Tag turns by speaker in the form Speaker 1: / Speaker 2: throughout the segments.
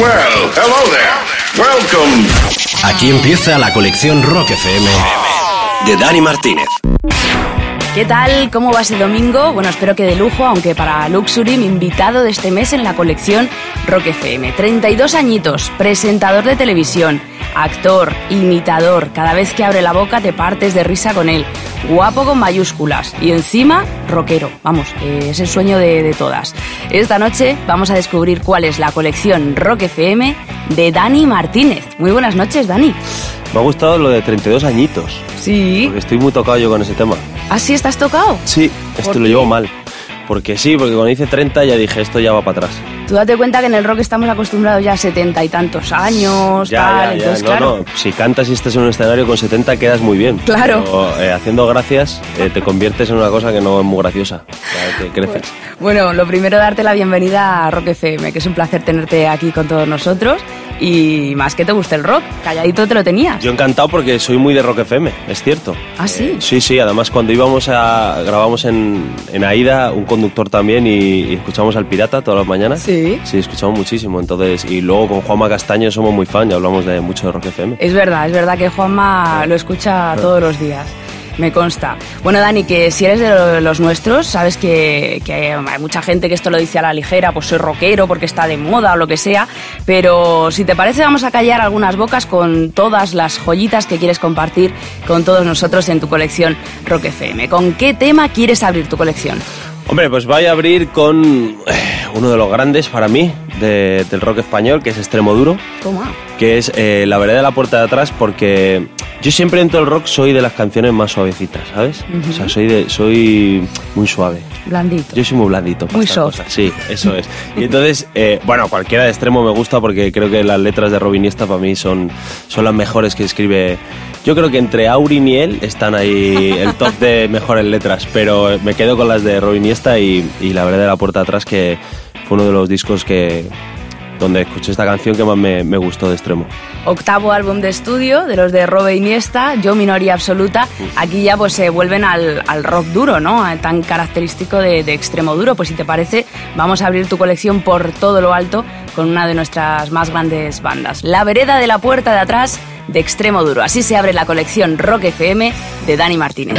Speaker 1: Well, hello there. Welcome.
Speaker 2: Aquí empieza la colección Rock FM de Dani Martínez.
Speaker 3: ¿Qué tal? ¿Cómo va ese domingo? Bueno, espero que de lujo, aunque para Luxury, mi invitado de este mes en la colección Rock FM. 32 añitos, presentador de televisión, actor, imitador. Cada vez que abre la boca te partes de risa con él. Guapo con mayúsculas. Y encima, rockero. Vamos, es el sueño de, de todas. Esta noche vamos a descubrir cuál es la colección Rock FM de Dani Martínez. Muy buenas noches, Dani.
Speaker 4: Me ha gustado lo de 32 añitos.
Speaker 3: Sí.
Speaker 4: Porque estoy muy tocado yo con ese tema.
Speaker 3: ¿Ah, sí estás tocado?
Speaker 4: Sí, esto
Speaker 3: ¿Por
Speaker 4: lo llevo mal. Porque sí, porque cuando hice 30 ya dije, esto ya va para atrás.
Speaker 3: Tú date cuenta que en el rock estamos acostumbrados ya a setenta y tantos años,
Speaker 4: Ya,
Speaker 3: tal,
Speaker 4: ya, ya.
Speaker 3: entonces
Speaker 4: No,
Speaker 3: claro.
Speaker 4: no. Si cantas y estás en un escenario con 70 quedas muy bien.
Speaker 3: Claro.
Speaker 4: Pero eh, haciendo gracias eh, te conviertes en una cosa que no es muy graciosa. Que creces.
Speaker 3: Bueno, lo primero darte la bienvenida a Rock FM, que es un placer tenerte aquí con todos nosotros y más que te guste el rock, calladito te lo tenías.
Speaker 4: Yo encantado porque soy muy de Rock FM, es cierto.
Speaker 3: ¿Ah, sí?
Speaker 4: Eh, sí, sí, además cuando íbamos a... grabamos en, en Aida, un conductor también y, y escuchamos al Pirata todas las mañanas.
Speaker 3: Sí.
Speaker 4: Sí, escuchamos muchísimo, entonces... Y luego con Juanma Castaño somos muy fan y hablamos de mucho de Rock FM.
Speaker 3: Es verdad, es verdad que Juanma lo escucha todos los días. Me consta. Bueno, Dani, que si eres de lo- los nuestros, sabes que, que hay mucha gente que esto lo dice a la ligera, pues soy rockero porque está de moda o lo que sea, pero si te parece vamos a callar algunas bocas con todas las joyitas que quieres compartir con todos nosotros en tu colección Rock FM. ¿Con qué tema quieres abrir tu colección?
Speaker 4: Hombre, pues voy a abrir con eh, uno de los grandes para mí de- del rock español, que es Extremo Duro,
Speaker 3: Toma.
Speaker 4: que es eh, La vereda de la puerta de atrás, porque yo siempre dentro del rock soy de las canciones más suavecitas, ¿sabes? O sea, soy, de, soy muy suave.
Speaker 3: Blandito.
Speaker 4: Yo soy muy blandito. para
Speaker 3: Muy soft.
Speaker 4: cosas. Sí, eso es. Y entonces, eh, bueno, cualquiera de extremo me gusta porque creo que las letras de Robin Iniesta para mí son, son las mejores que escribe. Yo creo que entre Aurin y él están ahí el top de mejores letras, pero me quedo con las de Robin Iniesta y, y la verdad de la puerta atrás que fue uno de los discos que donde escuché esta canción que más me, me gustó de extremo.
Speaker 3: octavo álbum de estudio de los de Robe Iniesta, Yo Minoría Absoluta. Aquí ya pues se vuelven al, al rock duro, ¿no? Tan característico de, de extremo duro. Pues si te parece, vamos a abrir tu colección por todo lo alto con una de nuestras más grandes bandas. La vereda de la puerta de atrás de extremo duro. Así se abre la colección Rock FM de Dani Martínez.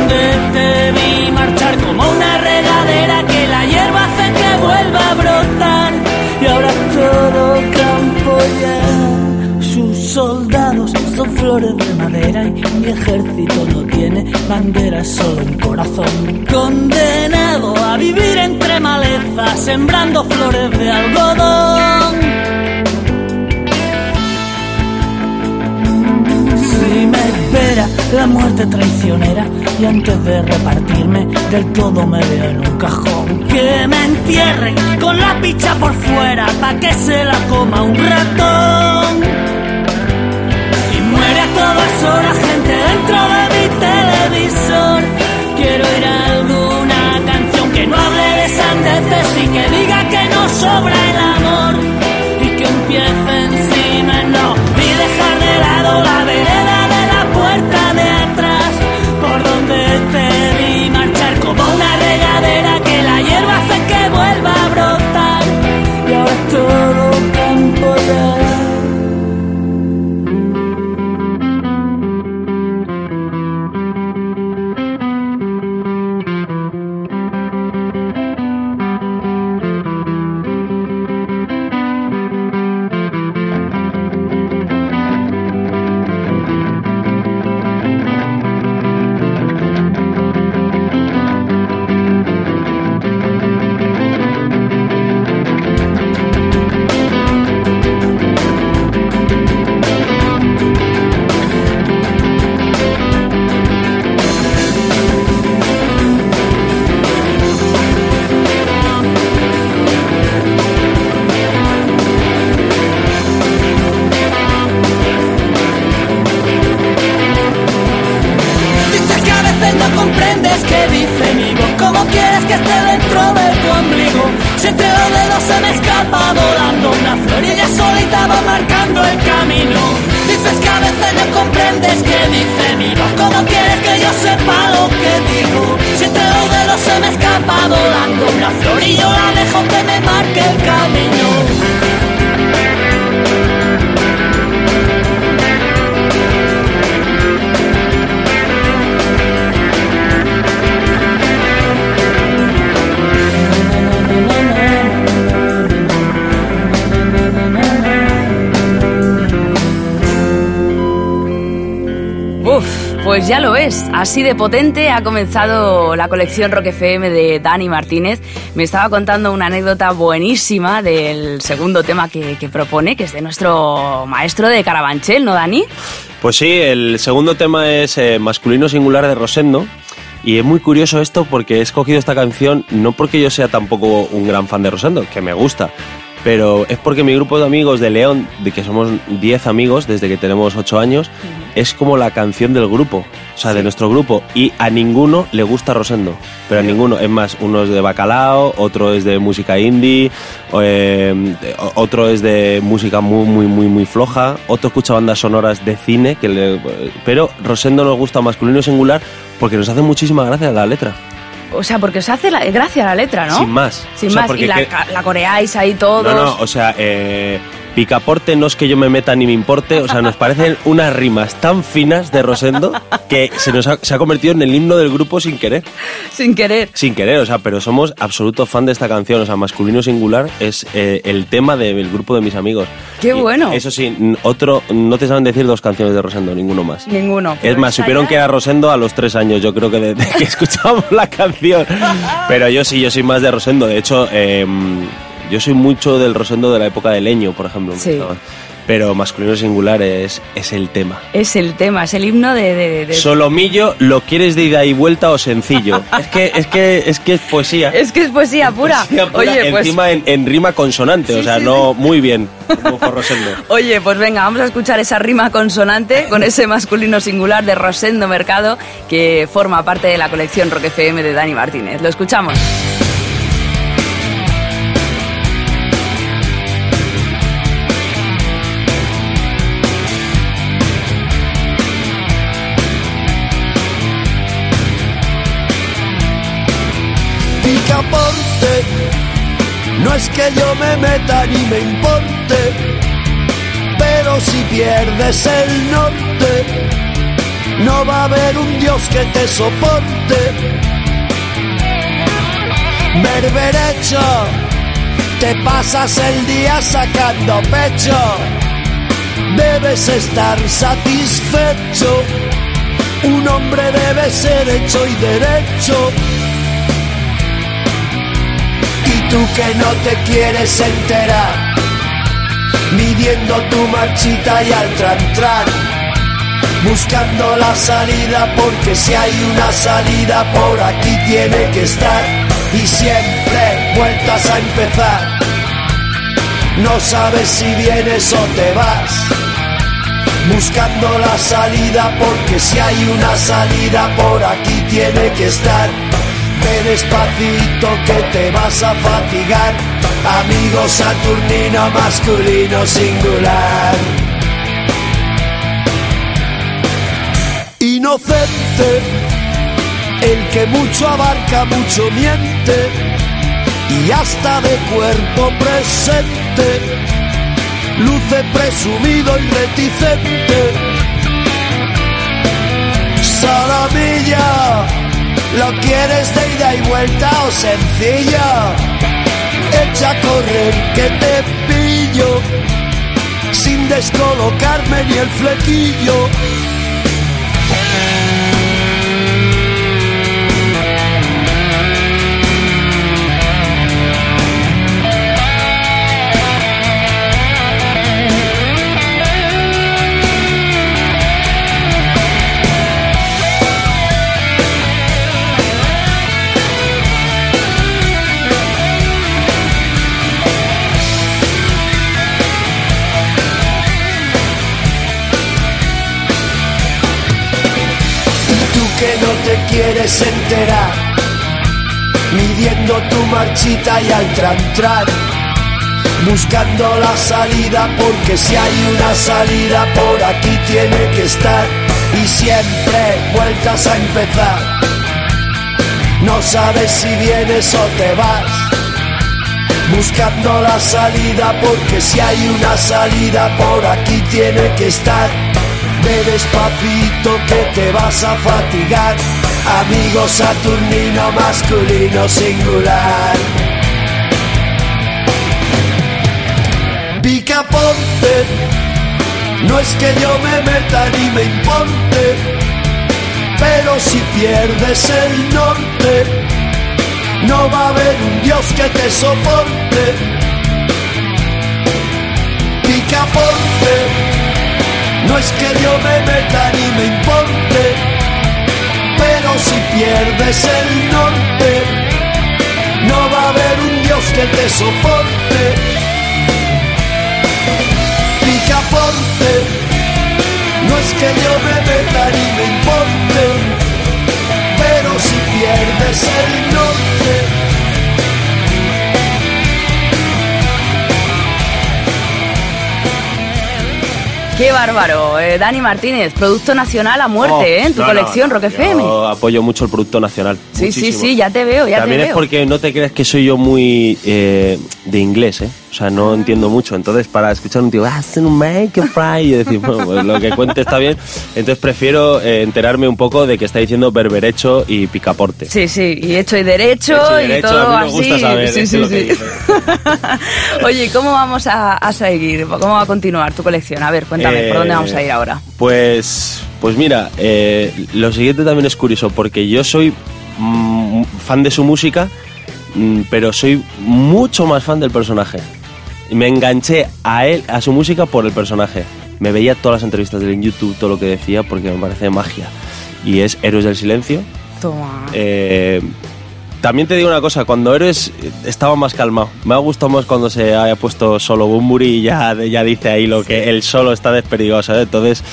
Speaker 5: ejército no tiene bandera, solo un corazón. Condenado a vivir entre malezas, sembrando flores de algodón. Si me espera la muerte traicionera y antes de repartirme del todo me veo en un cajón. Que me entierren con la picha por fuera pa' que se la coma un ratón. Y muere a todas horas dentro de mi televisor. Quiero oír alguna canción que no hable de sandeces y que diga que no sobra el amor y que empiece
Speaker 3: Pues ya lo ves, así de potente ha comenzado la colección Rock FM de Dani Martínez. Me estaba contando una anécdota buenísima del segundo tema que, propone, que es de nuestro maestro de Carabanchel, ¿no, Dani?
Speaker 4: Pues sí, el segundo tema es eh, Masculino Singular de Rosendo. Y es muy curioso esto porque he escogido esta canción no porque yo sea tampoco un gran fan de Rosendo, que me gusta, pero es porque mi grupo de amigos de León, de que somos 10 amigos desde que tenemos 8 años, es como la canción del grupo, o sea, de nuestro grupo, y a ninguno le gusta Rosendo, pero a ninguno, es más, uno es de bacalao, otro es de música indie, eh, otro es de música muy, muy, muy, muy floja, otro escucha bandas sonoras de cine, que pero Rosendo nos gusta masculino singular porque nos hace muchísima gracia la letra.
Speaker 3: O sea, porque os hace la, gracia la letra, ¿no?
Speaker 4: Sin más.
Speaker 3: Sin más, y la, la, coreáis ahí todos.
Speaker 4: No, no, o sea, eh, Picaporte no es que yo me meta ni me importe, o sea, nos parecen unas rimas tan finas de Rosendo que se nos ha, se ha convertido en el himno del grupo sin querer.
Speaker 3: Sin querer.
Speaker 4: Sin querer, o sea, pero somos absolutos fan de esta canción, o sea, masculino singular es eh, el tema del grupo de mis amigos.
Speaker 3: Qué bueno.
Speaker 4: Eso sí, otro, no te saben decir dos canciones de Rosendo, ninguno más.
Speaker 3: Ninguno.
Speaker 4: Es más, supieron que era Rosendo a los tres años, yo creo que desde que escuchamos la canción. Pero yo sí, yo soy más de Rosendo, de hecho... Eh, yo soy mucho del Rosendo de la época de Leño, por ejemplo.
Speaker 3: Sí.
Speaker 4: Pero masculino singular es, es el tema.
Speaker 3: Es el tema, es el himno de,
Speaker 4: Solomillo, ¿lo quieres de ida y vuelta o sencillo? es que es que es que es poesía.
Speaker 3: Es que es poesía pura.
Speaker 4: Oye, pues... encima en, rima consonante, o sea, no muy bien. Rosendo.
Speaker 3: Oye, pues venga, vamos a escuchar esa rima consonante con ese masculino singular de Rosendo Mercado que forma parte de la colección Rock FM de Dani Martínez. Lo escuchamos.
Speaker 6: No es que yo me meta ni me importe, pero si pierdes el norte, no va a haber un Dios que te soporte. Berberecho, te pasas el día sacando pecho, debes estar satisfecho. Un hombre debe ser hecho y derecho tú que no te quieres enterar, midiendo tu marchita y al tran buscando la salida porque si hay una salida por aquí tiene que estar. Y siempre vueltas a empezar. No sabes si vienes o te vas, buscando la salida porque si hay una salida por aquí tiene que estar Ve despacito que te vas a fatigar. Amigo saturnino masculino singular. Inocente, el que mucho abarca, mucho miente. Y hasta de cuerpo presente, luce presumido y reticente. Salamilla ¿Lo quieres de ida y vuelta o sencillo? Echa a correr que te pillo sin descolocarme ni el flequillo. Quieres enterar, midiendo tu marchita y al tran buscando la salida porque si hay una salida por aquí tiene que estar y siempre vueltas a empezar. No sabes si vienes o te vas, buscando la salida porque si hay una salida por aquí tiene que estar. Ve despacito que te vas a fatigar amigo saturnino masculino singular. Picaponte, no es que yo me meta ni me importe, Pero si pierdes el norte, no va a haber un Dios que te soporte. Picaporte, no es que Dios me meta ni me importe, si pierdes el norte, no va a haber un Dios que te soporte. Picaporte, no es que Dios me meta ni me importe, pero si pierdes el norte,
Speaker 3: Qué bárbaro. Eh, Dani Martínez, producto nacional a muerte,
Speaker 4: Oh,
Speaker 3: ¿eh? En tu
Speaker 4: no,
Speaker 3: colección,
Speaker 4: no,
Speaker 3: Rock FM.
Speaker 4: Yo apoyo mucho el producto nacional.
Speaker 3: Sí, sí,
Speaker 4: muchísimo.
Speaker 3: sí, ya te veo, ya
Speaker 4: También
Speaker 3: te
Speaker 4: es
Speaker 3: veo.
Speaker 4: porque no te creas que soy yo muy eh, de inglés, ¿eh? O sea, no entiendo mucho. Entonces, para escuchar un tío, hacen un make a fry, y decir, bueno, pues lo que cuente está bien. Entonces, prefiero eh, enterarme un poco de que está diciendo berberecho y picaporte.
Speaker 3: Sí, sí, y hecho y derecho,
Speaker 4: Hecho y
Speaker 3: y,
Speaker 4: derecho,
Speaker 3: todo
Speaker 4: a mí me
Speaker 3: así.
Speaker 4: gusta saber,
Speaker 3: sí, sí, sí. Oye, ¿cómo vamos a, a seguir? ¿Cómo va a continuar tu colección? A ver, cuéntame, ¿por
Speaker 4: Eh,
Speaker 3: dónde vamos a ir ahora?
Speaker 4: Pues, pues mira, eh, lo siguiente también es curioso, porque yo soy mm, fan de su música, mm, pero soy mucho más fan del personaje. Me enganché a él, a su música por el personaje. Me veía todas las entrevistas de él en YouTube, todo lo que decía, porque me parece magia. Y es Héroes del Silencio.
Speaker 3: Toma.
Speaker 4: Eh, también te digo una cosa, cuando Héroes eh, estaba más calmado. Me ha gustado más cuando se haya puesto solo Bumburi y ya, ya dice ahí lo que él solo está desperdigado, ¿sabes? Entonces,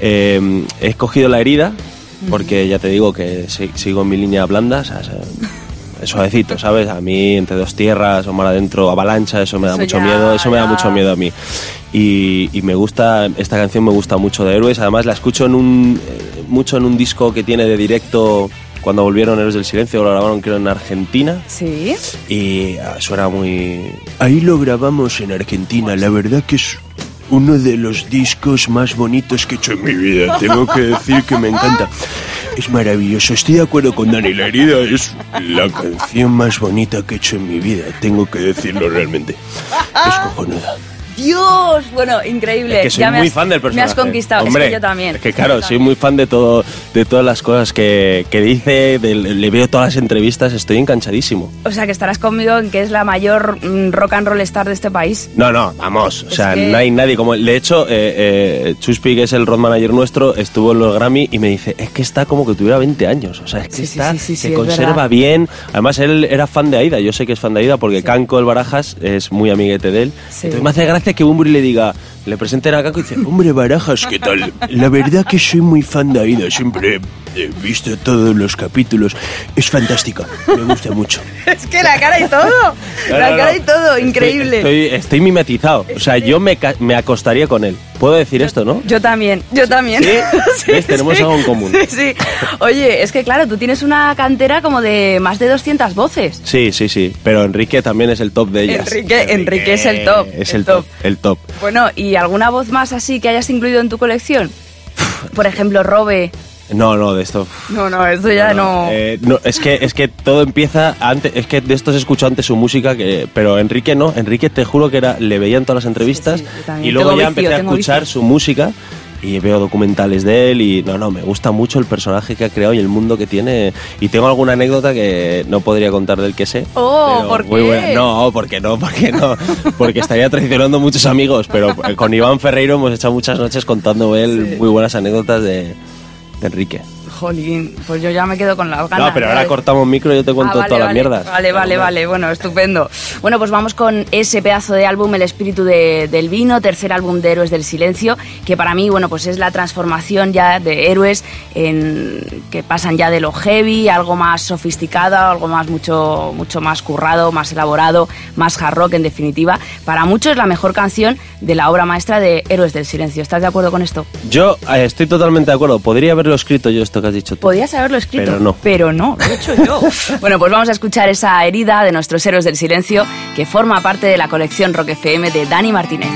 Speaker 4: eh, he escogido la herida, porque ya te digo que si- sigo en mi línea blanda, o sea, suavecito, ¿sabes? A mí, entre dos tierras o mar adentro, avalancha, eso me da
Speaker 3: Eso
Speaker 4: mucho
Speaker 3: ya,
Speaker 4: miedo, eso me da mucho miedo a mí. Y, y me gusta, esta canción me gusta mucho de Héroes, además la escucho en un, eh, mucho en un disco que tiene de directo cuando volvieron Héroes del Silencio, lo grabaron creo en Argentina
Speaker 3: Sí.
Speaker 4: y ah, suena muy... Ahí lo grabamos en Argentina, la verdad que es uno de los discos más bonitos que he hecho en mi vida, tengo que decir que me encanta. Es maravilloso, estoy de acuerdo con Dani, la herida es la canción más bonita que he hecho en mi vida, tengo que decirlo realmente. Es cojonuda.
Speaker 3: Dios, bueno, increíble.
Speaker 4: Es que soy
Speaker 3: Ya
Speaker 4: muy
Speaker 3: has-
Speaker 4: fan del personaje.
Speaker 3: Me has conquistado,
Speaker 4: Hombre,
Speaker 3: es que yo también.
Speaker 4: Es que claro, soy muy fan de todo, de todas las cosas que, que dice, de- le veo todas las entrevistas, estoy enganchadísimo.
Speaker 3: O sea, que estarás conmigo en que es la mayor mm, rock and roll star de este país.
Speaker 4: No, no, vamos. O
Speaker 3: Es
Speaker 4: sea,
Speaker 3: que-
Speaker 4: no hay nadie como él. De hecho, eh, eh, Chuspi, que es el road manager nuestro, estuvo en los Grammy y me dice, es que está como que tuviera 20 años. O sea, es que
Speaker 3: Sí,
Speaker 4: está,
Speaker 3: sí, sí,
Speaker 4: se
Speaker 3: es
Speaker 4: conserva
Speaker 3: verdad.
Speaker 4: bien. Además, él era fan de Aida. Yo sé que es fan de Aida porque Canco, el Barajas, es muy amiguete de él.
Speaker 3: Sí.
Speaker 4: Entonces me hace gracia que Bumburi le diga, le presenten a Canco y dice, hombre, Barajas, ¿qué tal? La verdad que soy muy fan de Aida. Siempre he visto todos los capítulos. Es fantástica. Me gusta mucho.
Speaker 3: Es que la cara y todo.
Speaker 4: No,
Speaker 3: la
Speaker 4: no,
Speaker 3: cara
Speaker 4: no.
Speaker 3: y todo,
Speaker 4: Estoy-
Speaker 3: increíble.
Speaker 4: Estoy, estoy mimetizado. O sea, yo me, me acostaría con él. Puedo decir esto, ¿no?
Speaker 3: Yo también, yo también.
Speaker 4: ¿Sí? ¿Ves? Tenemos algo en común.
Speaker 3: Sí, sí. Oye, es que claro, tú tienes una cantera como de más de 200 voces.
Speaker 4: Sí, sí, sí. Pero Enrique también es el top de ellas.
Speaker 3: Enrique, Enrique es el top.
Speaker 4: Es el, top. El top.
Speaker 3: Bueno, ¿y alguna voz más así que hayas incluido en tu colección? Por ejemplo, Robe.
Speaker 4: No, no, de esto.
Speaker 3: No, no, esto ya no.
Speaker 4: Eh, no, es que es que todo empieza antes, es que de estos escucho antes su música, que, pero Enrique no, Enrique te juro que era, le veían todas las entrevistas
Speaker 3: Sí, sí,
Speaker 4: y luego
Speaker 3: Tengo
Speaker 4: ya
Speaker 3: vicio,
Speaker 4: empecé a escuchar
Speaker 3: vicio.
Speaker 4: su música y veo documentales de él y no, no, me gusta mucho el personaje que ha creado y el mundo que tiene y tengo alguna anécdota que no podría contar del que sé.
Speaker 3: Oh, ¿por
Speaker 4: muy
Speaker 3: qué?
Speaker 4: buena. No, porque no, porque no, porque estaría traicionando muchos amigos, pero con Iván Ferreiro hemos echado muchas noches contando él muy buenas anécdotas de, de Enrique.
Speaker 3: Jolín, pues yo ya me quedo con las ganas.
Speaker 4: No, pero ahora
Speaker 3: ¿sabes?
Speaker 4: cortamos micro y yo te cuento
Speaker 3: Ah, vale,
Speaker 4: todas las mierdas.
Speaker 3: Vale, vale, vale. Bueno, estupendo. Bueno, pues vamos con ese pedazo de álbum, El espíritu de- del vino, tercer álbum de Héroes del Silencio, que para mí, bueno, pues es la transformación ya de héroes en que pasan ya de lo heavy, algo más sofisticado, algo más mucho, mucho más currado, más elaborado, más hard rock en definitiva. Para muchos la mejor canción de la obra maestra de Héroes del Silencio. ¿Estás de acuerdo con esto?
Speaker 4: Yo eh, estoy totalmente de acuerdo. Podría haberlo escrito yo esto que has dicho tú.
Speaker 3: Podías haberlo escrito,
Speaker 4: Pero no.
Speaker 3: Pero no, lo he hecho yo. bueno, pues vamos a escuchar esa herida de nuestros héroes del silencio que forma parte de la colección Rock FM de Dani Martínez.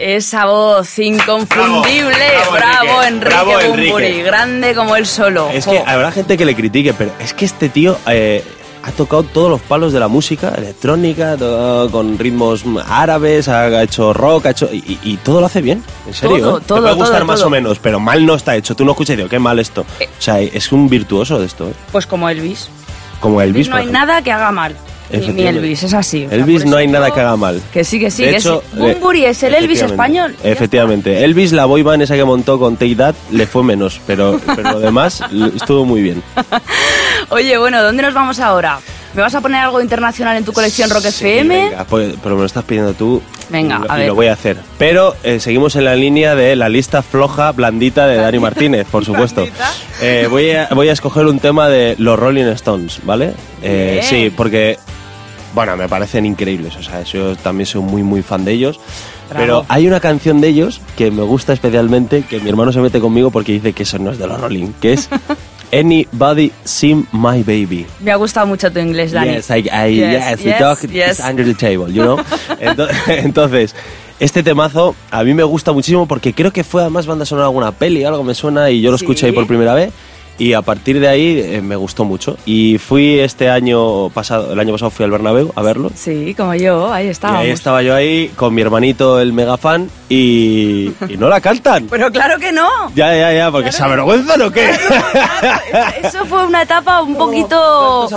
Speaker 7: Esa voz inconfundible. Bravo, Enrique, Bumburi, grande como él solo.
Speaker 4: Es que habrá gente que le critique, pero es que este tío eh, ha tocado todos los palos de la música electrónica, con ritmos árabes, ha hecho rock, ha hecho y, todo lo hace bien, en serio. Todo,
Speaker 7: ¿eh? todo, Te
Speaker 4: puede gustar más o menos, pero mal no está hecho. Tú no escuchas y digo, qué mal esto. Eh. O sea, es un virtuoso de esto.
Speaker 7: Pues como Elvis.
Speaker 4: Como Elvis.
Speaker 7: No hay nada que haga mal. Ni, Elvis, es así.
Speaker 4: Elvis no hay nada que haga mal.
Speaker 7: Que sí, que sí. De hecho, es el Elvis español.
Speaker 4: Efectivamente. Elvis, la boyband esa que montó con Take That, le fue menos, pero, pero lo demás estuvo muy bien.
Speaker 7: Oye, bueno, ¿dónde nos vamos ahora? ¿Me vas a poner algo internacional en tu colección Rock FM?
Speaker 4: Venga, pues, pero me lo estás pidiendo tú.
Speaker 7: Venga,
Speaker 4: a ver. lo voy a hacer. Pero eh, seguimos en la línea de la lista floja, blandita de Dani Martínez, por supuesto. Eh, voy, a, voy a escoger un tema de los Rolling Stones, ¿vale? Eh, sí, porque bueno, me parecen increíbles, o sea, yo también soy muy, muy fan de ellos. Pero hay una canción de ellos que me gusta especialmente, que mi hermano se mete conmigo porque dice que eso no es de los Rolling, que es Anybody Seen My Baby.
Speaker 7: Me ha gustado mucho tu inglés, Dani.
Speaker 4: Yes, I, yes, the dog is under the table, you know? Entonces, este temazo a mí me gusta muchísimo porque creo que fue además banda sonora de alguna peli, algo me suena y yo lo escuché ahí por primera vez y a partir de ahí eh, me gustó mucho. Y fui este año pasado, el año pasado fui al Bernabéu a verlo.
Speaker 7: Sí, como yo, ahí estaba.
Speaker 4: ahí estaba yo ahí con mi hermanito el mega fan y, y no la cantan.
Speaker 7: Pero claro que no.
Speaker 4: Ya, ya, ya, porque se avergüenzan o qué.
Speaker 7: eso fue una etapa un poquito...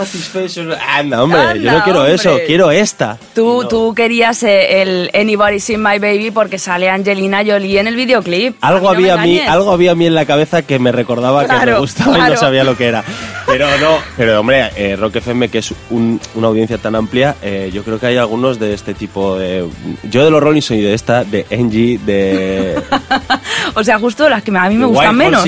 Speaker 4: Anda, hombre, yo no quiero eso, quiero esta.
Speaker 7: Tú, tú querías eh, el Anybody Seen My Baby porque sale Angelina Jolie en el videoclip.
Speaker 4: Algo, había, a mí, algo había a mí en la cabeza que me recordaba que me gustaba no sabía lo que era. Pero no, pero hombre, eh, Rock FM, que es una audiencia tan amplia, eh, yo creo que hay algunos de este tipo de... Yo de los Rolling Stones y de esta, de Angie, de...
Speaker 7: o sea, justo las que a mí me gustan menos.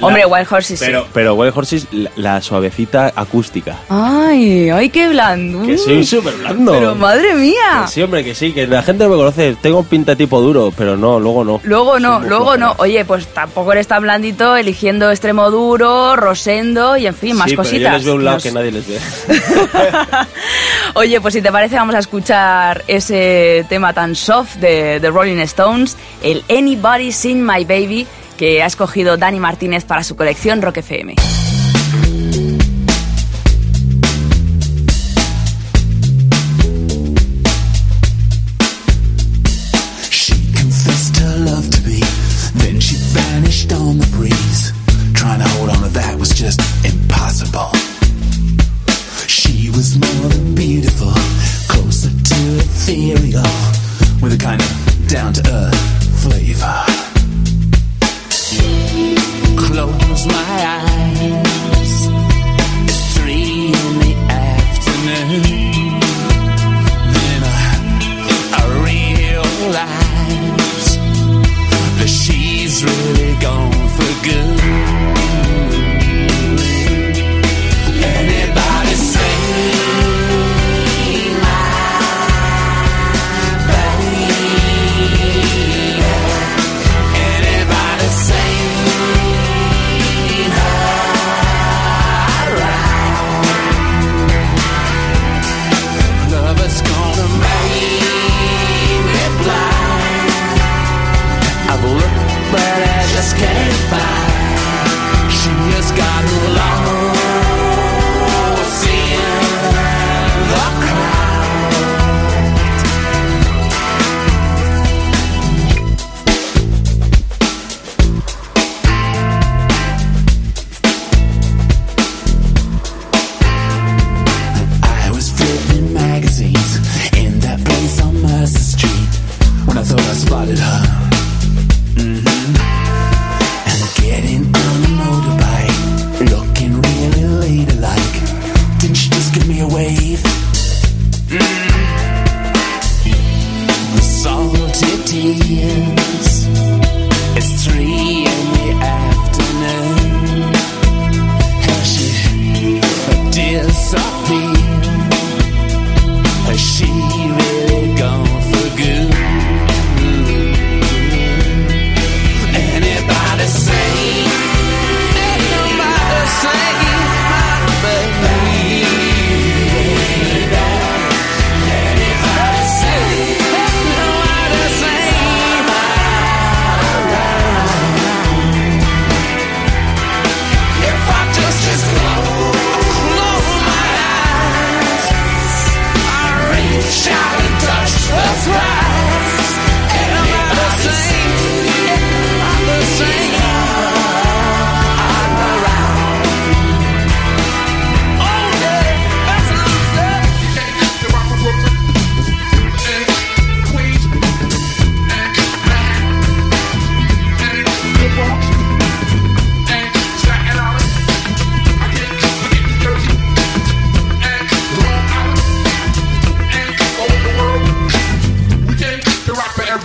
Speaker 7: hombre, Wild Horses
Speaker 4: pero, Pero Wild Horses, la, suavecita acústica.
Speaker 7: Ay, ay, qué blando.
Speaker 4: Que soy súper blando.
Speaker 7: Pero madre mía.
Speaker 4: sí, hombre, que sí, que la gente me conoce. Tengo pinta tipo duro, pero no, luego no.
Speaker 7: Luego no, luego no. Oye, pues tampoco eres tan blandito eligiendo extremo duro, Rosendo y en fin, más cositas. Pero yo
Speaker 4: les veo un lado que nadie les ve.
Speaker 7: Oye, pues si te parece, vamos a escuchar ese tema tan soft de The Rolling Stones, el Anybody Seen My Baby, que ha escogido Dani Martínez para su colección Rock FM.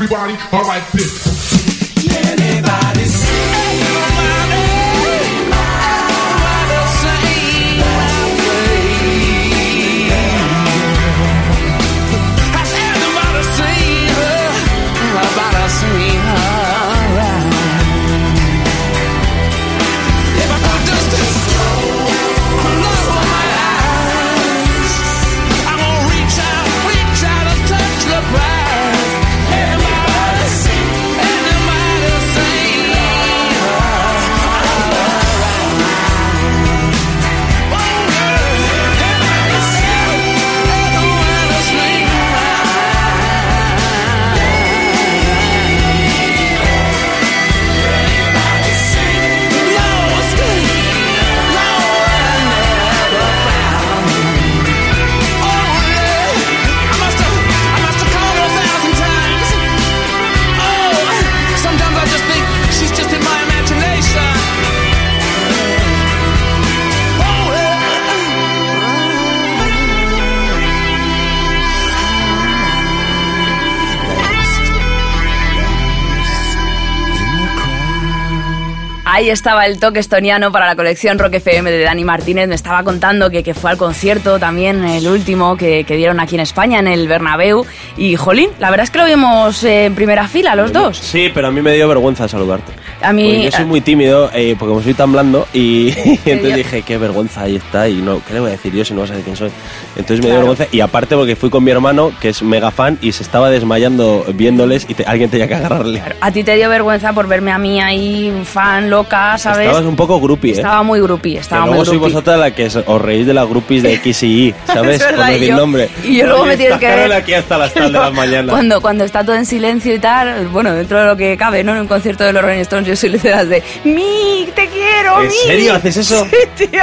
Speaker 8: Everybody, alright this.
Speaker 3: Ahí estaba el toque estoniano para la colección Rock FM de Dani Martínez. Me estaba contando que, fue al concierto también, el último que, que, dieron aquí en España, en el Bernabéu. Y, jolín, la verdad es que lo vimos en primera fila, los dos.
Speaker 4: Sí, pero a mí me dio vergüenza saludarte.
Speaker 3: A mí...
Speaker 4: Porque yo soy muy tímido, eh, porque como soy tan blando, y entonces dije, qué vergüenza, ahí está, y no, ¿qué le voy a decir yo si no vas a saber quién soy? Entonces me dio vergüenza, y aparte porque fui con mi hermano, que es mega fan, y se estaba desmayando viéndoles, y te, alguien tenía que agarrarle.
Speaker 3: A ti te dio vergüenza por verme a mí ahí, fan, loca, ¿sabes?
Speaker 4: Estabas un poco groupie, ¿eh?
Speaker 3: Estaba muy groupie, estaba
Speaker 4: que
Speaker 3: muy
Speaker 4: luego soy
Speaker 3: groupie.
Speaker 4: vosotras la que os reís de las groupies de X y Y, ¿sabes?
Speaker 3: Y
Speaker 4: decir
Speaker 3: yo-
Speaker 4: nombre.
Speaker 3: y yo luego me tienes que ver-
Speaker 4: aquí hasta las tal de las mañanas.
Speaker 3: Cuando, cuando está todo en silencio y tal, bueno, dentro de lo que cabe, ¿no? En un concierto de los Rolling Stones, yo soy de las de Mick, te quiero,
Speaker 4: ¿En
Speaker 3: Mick".
Speaker 4: serio haces eso?
Speaker 3: Sí, tío.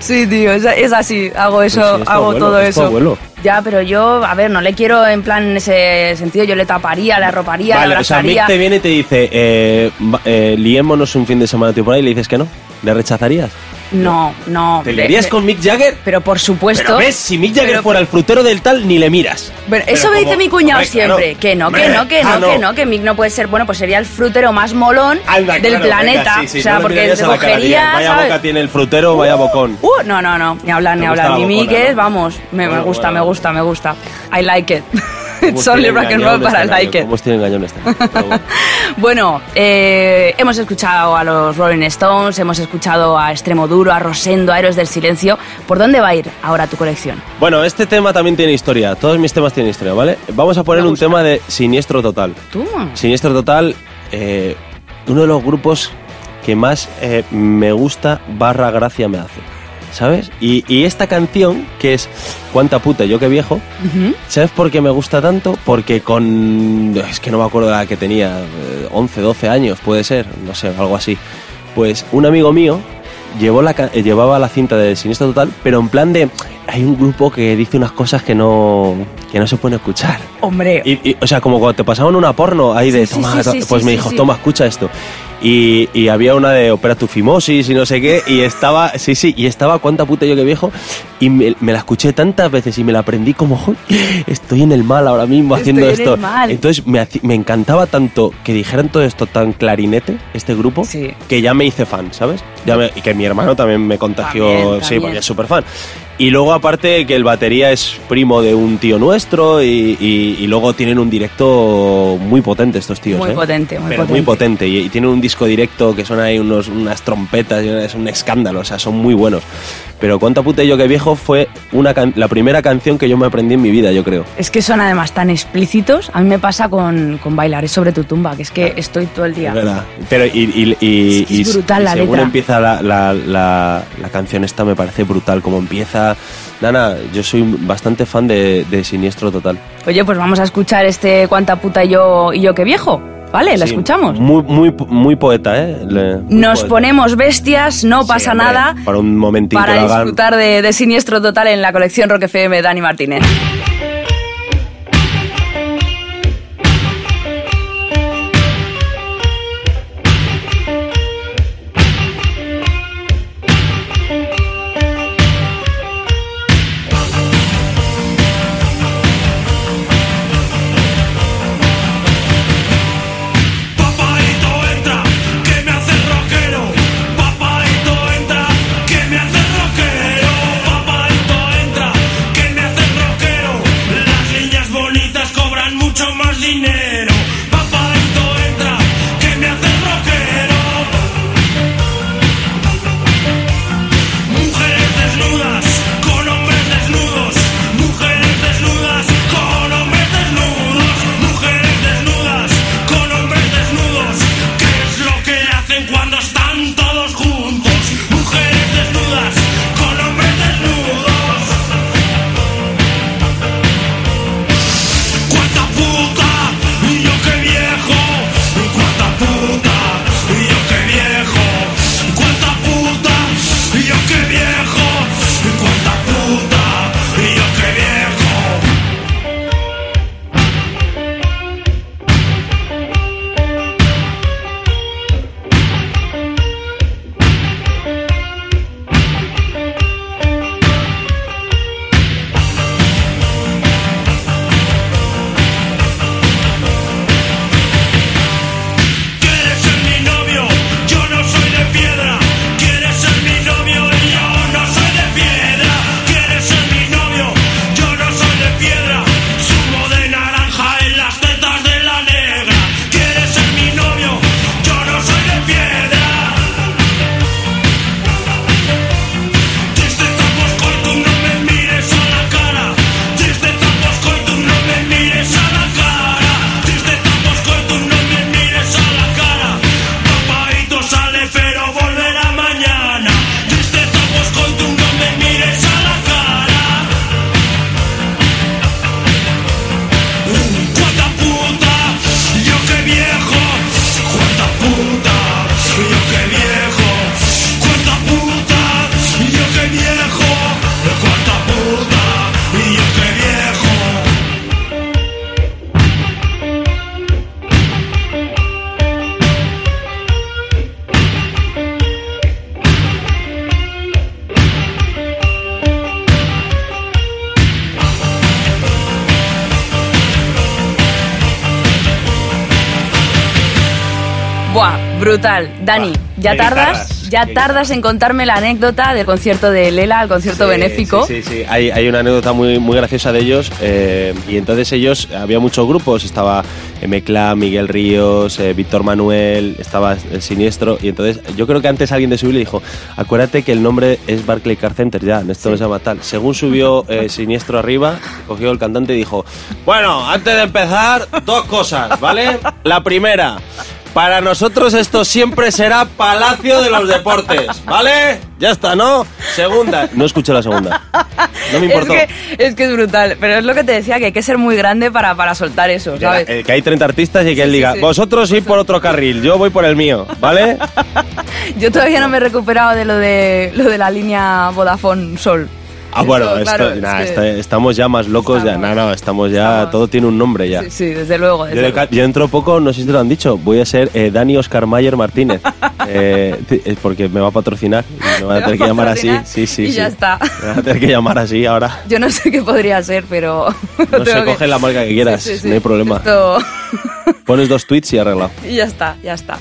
Speaker 3: Sí, tío, es, es así. Hago eso,
Speaker 4: Pues sí, es
Speaker 3: hago
Speaker 4: abuelo,
Speaker 3: todo
Speaker 4: es
Speaker 3: eso.
Speaker 4: abuelo.
Speaker 3: Ya, pero yo, a ver, no le quiero en plan en ese sentido. Yo le taparía, le arroparía,
Speaker 4: Vale,
Speaker 3: le
Speaker 4: o sea,
Speaker 3: abrazaría.
Speaker 4: Mick te viene y te dice, eh, eh, liémonos un fin de semana tío por ahí, y le dices que no. ¿Le rechazarías?
Speaker 3: No, no.
Speaker 4: ¿Te liarías con Mick Jagger?
Speaker 3: Pero por supuesto.
Speaker 4: Pero ves, si Mick Jagger
Speaker 3: Pero-
Speaker 4: fuera el frutero del tal, ni le miras.
Speaker 3: Pero
Speaker 4: Pero
Speaker 3: eso me dice mi cuñado
Speaker 4: hombre, claro.
Speaker 3: siempre. Que no, que no, que no,
Speaker 4: ah, no.
Speaker 3: que no, que Mick no puede ser. Bueno, pues sería el frutero más molón
Speaker 4: Anda,
Speaker 3: del
Speaker 4: claro,
Speaker 3: planeta.
Speaker 4: venga, sí, sí,
Speaker 3: o sea,
Speaker 4: no
Speaker 3: porque
Speaker 4: cara,
Speaker 3: cogería,
Speaker 4: Vaya
Speaker 3: ¿sabes?
Speaker 4: boca tiene el frutero, vaya bocón.
Speaker 3: Uh, no, no, no, ni hablar, ni hablar. Mi Mick es,
Speaker 4: ¿no?
Speaker 3: vamos, me, gusta,
Speaker 4: bueno.
Speaker 3: me gusta, me gusta. I like it.
Speaker 4: ¿Cómo
Speaker 3: It's only rock and roll, but I
Speaker 4: este
Speaker 3: like
Speaker 4: año?
Speaker 3: it.
Speaker 4: ¿Cómo os tiene engañado este año? Bueno.
Speaker 3: Bueno, eh, hemos escuchado a los Rolling Stones, hemos escuchado a Extremo Duro, a Rosendo, a Héroes del Silencio. ¿Por dónde va a ir ahora tu colección?
Speaker 4: Bueno, este tema también tiene historia. Todos mis temas tienen historia, ¿vale? Vamos a poner un tema de Siniestro Total.
Speaker 3: ¿Tú?
Speaker 4: Siniestro Total, eh, uno de los grupos que más eh, me gusta barra gracia me hace. ¿Sabes? Y, y esta canción, que es Cuánta puta, yo qué viejo,
Speaker 3: Ujú.
Speaker 4: ¿sabes por qué me gusta tanto? Porque con... Es que no me acuerdo de la que tenía, eh, 11, 12 años, puede ser, no sé, algo así. Pues un amigo mío llevó la, eh, llevaba la cinta de Siniestro Total, pero en plan de... Hay un grupo que dice unas cosas que no, que no se pueden escuchar.
Speaker 3: Hombre,
Speaker 4: Y, y, o sea, como cuando te pasaban una porno ahí de,
Speaker 3: Sí,
Speaker 4: toma,
Speaker 3: sí, sí,
Speaker 4: pues me dijo, toma, escucha esto. Y, y había una de Opera tu fimosis y no sé qué, y estaba, sí, sí, y estaba cuánta puta yo que viejo, y me, me la escuché tantas veces y me la aprendí como, "Joder, estoy en el mal ahora mismo haciendo
Speaker 3: Estoy en
Speaker 4: esto.
Speaker 3: el mal.
Speaker 4: Entonces me, me encantaba tanto que dijeran todo esto tan clarinete, este grupo,
Speaker 3: Sí.
Speaker 4: que ya me hice fan, ¿sabes? Ya me- y que mi hermano también me contagió,
Speaker 3: También,
Speaker 4: sí,
Speaker 3: también.
Speaker 4: porque es súper fan. Y luego aparte que el batería es primo de un tío nuestro y, y- y luego tienen un directo muy potente estos tíos.
Speaker 3: Muy
Speaker 4: ¿eh?
Speaker 3: potente, muy
Speaker 4: Pero
Speaker 3: potente.
Speaker 4: muy potente. Y, y tienen un disco directo que suena ahí unos, unas trompetas, y es un escándalo, o sea, son muy buenos. Pero Cuánta puta yo que viejo fue una can- la primera canción que yo me aprendí en mi vida, yo creo.
Speaker 3: es que son además tan explícitos. A mí me pasa con, con Bailaré sobre tu tumba, que es que estoy todo el día.
Speaker 4: Es verdad. Pero y, y, y-
Speaker 3: Es que es brutal la
Speaker 4: según
Speaker 3: letra.
Speaker 4: empieza la, la, la, la canción esta me parece brutal. Como empieza... Nana, yo soy bastante fan de, de Siniestro Total.
Speaker 3: Oye, pues vamos a escuchar este Cuánta puta y yo, y yo que viejo. ¿Vale? ¿La
Speaker 4: Sí,
Speaker 3: escuchamos?
Speaker 4: Muy, muy, muy poeta, ¿eh? Le- muy
Speaker 3: Nos
Speaker 4: poeta.
Speaker 3: ponemos bestias, no
Speaker 4: Sí,
Speaker 3: pasa
Speaker 4: hombre,
Speaker 3: nada.
Speaker 4: Para un momentito
Speaker 3: Para disfrutar de, de Siniestro Total en la colección Rock FM Dani Martínez. Dani, ¿ya tardas? ¿Ya tardas en contarme la anécdota del concierto de Lela, el concierto
Speaker 4: Sí,
Speaker 3: benéfico?
Speaker 4: Sí, sí, sí. Hay, hay una anécdota muy, muy graciosa de ellos. eh, y entonces ellos, había muchos grupos. Estaba Mecla, Miguel Ríos, eh, Víctor Manuel, estaba el Siniestro. Y entonces yo creo que antes alguien de subir le dijo: Acuérdate que el nombre es Barclay Car Center ya, esto no se llama tal. Según subió eh, Siniestro arriba, cogió el cantante y dijo: Bueno, antes de empezar, dos cosas, ¿vale? La primera. Para nosotros esto siempre será Palacio de los Deportes, ¿vale? Ya está, ¿no? Segunda. No escuché la segunda. No me importó.
Speaker 3: Es que, es que es brutal, pero es lo que te decía, que hay que ser muy grande para, para soltar eso,
Speaker 4: Ya,
Speaker 3: ¿sabes?
Speaker 4: eh, que hay 30 artistas y que él
Speaker 3: sí,
Speaker 4: diga,
Speaker 3: sí.
Speaker 4: vosotros ir por otro carril, yo voy por el mío, ¿vale?
Speaker 3: Yo todavía no me he recuperado de lo de, lo de la línea Vodafone Sol.
Speaker 4: Ah, bueno,
Speaker 3: Eso,
Speaker 4: esto-
Speaker 3: claro, es
Speaker 4: nah,
Speaker 3: que-
Speaker 4: está- estamos ya más locos, ya,
Speaker 3: Estamos.
Speaker 4: no, no, estamos ya,
Speaker 3: Estamos.
Speaker 4: todo tiene un nombre ya.
Speaker 3: Sí, sí, desde luego. desde
Speaker 4: Yo,
Speaker 3: luego.
Speaker 4: yo dentro de poco, no sé si te lo han dicho, voy a ser eh, Dani Oscar Mayer Martínez. Eh, es porque me va a patrocinar. y Me van
Speaker 3: Me
Speaker 4: a
Speaker 3: va
Speaker 4: tener que llamar así. Sí, sí,
Speaker 3: y
Speaker 4: sí.
Speaker 3: ya está.
Speaker 4: Me van a tener que llamar así ahora.
Speaker 3: Yo no sé qué podría ser, pero...
Speaker 4: No
Speaker 3: que-
Speaker 4: coge la marca que quieras,
Speaker 3: Sí,
Speaker 4: no hay problema.
Speaker 3: Esto-
Speaker 4: Pones dos tweets y arreglado.
Speaker 3: y ya está, ya está.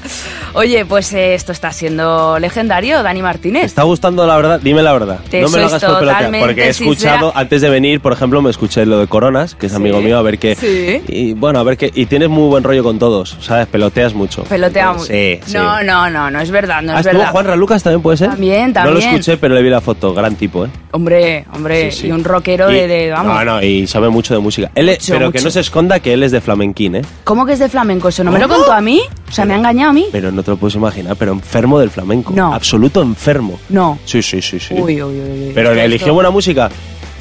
Speaker 3: Oye, pues eh, esto está siendo legendario, Dani
Speaker 4: ¿Te
Speaker 3: Martínez.
Speaker 4: está gustando la verdad? Dime la verdad.
Speaker 3: Te
Speaker 4: no me lo hagas por pelotear, porque he escuchado,
Speaker 3: sincera.
Speaker 4: antes de venir, por ejemplo, me escuché lo de Coronas, que es amigo
Speaker 3: Sí,
Speaker 4: mío, a ver qué.
Speaker 3: sí.
Speaker 4: Y bueno, a ver qué. Y tienes muy buen rollo con todos, ¿sabes? Peloteas mucho.
Speaker 3: Pelotea muy-
Speaker 4: Sí, sí.
Speaker 3: No, no, no, no es verdad, no
Speaker 4: ¿Ah,
Speaker 3: es verdad.
Speaker 4: Juan Ralucas también puede ser?
Speaker 3: También,
Speaker 4: No lo
Speaker 3: también.
Speaker 4: escuché, pero le vi la foto. Gran tipo, ¿eh?
Speaker 3: Hombre, hombre, y un rockero
Speaker 4: Y-
Speaker 3: de, de- vamos.
Speaker 4: No, no, y sabe mucho de música. Él
Speaker 3: Mucho,
Speaker 4: pero que
Speaker 3: mucho.
Speaker 4: no se esconda que él es de flamenquín, ¿eh?
Speaker 3: ¿Cómo que es de flamenco eso? ¿No me lo contó a mí? O sea, ¿me ha engañado a mí?
Speaker 4: Pero no te lo puedes imaginar, pero enfermo del flamenco.
Speaker 3: No.
Speaker 4: Absoluto enfermo.
Speaker 3: No.
Speaker 4: Sí, sí, sí, sí.
Speaker 3: Uy, uy, uy, uy.
Speaker 4: Pero eligió buena música.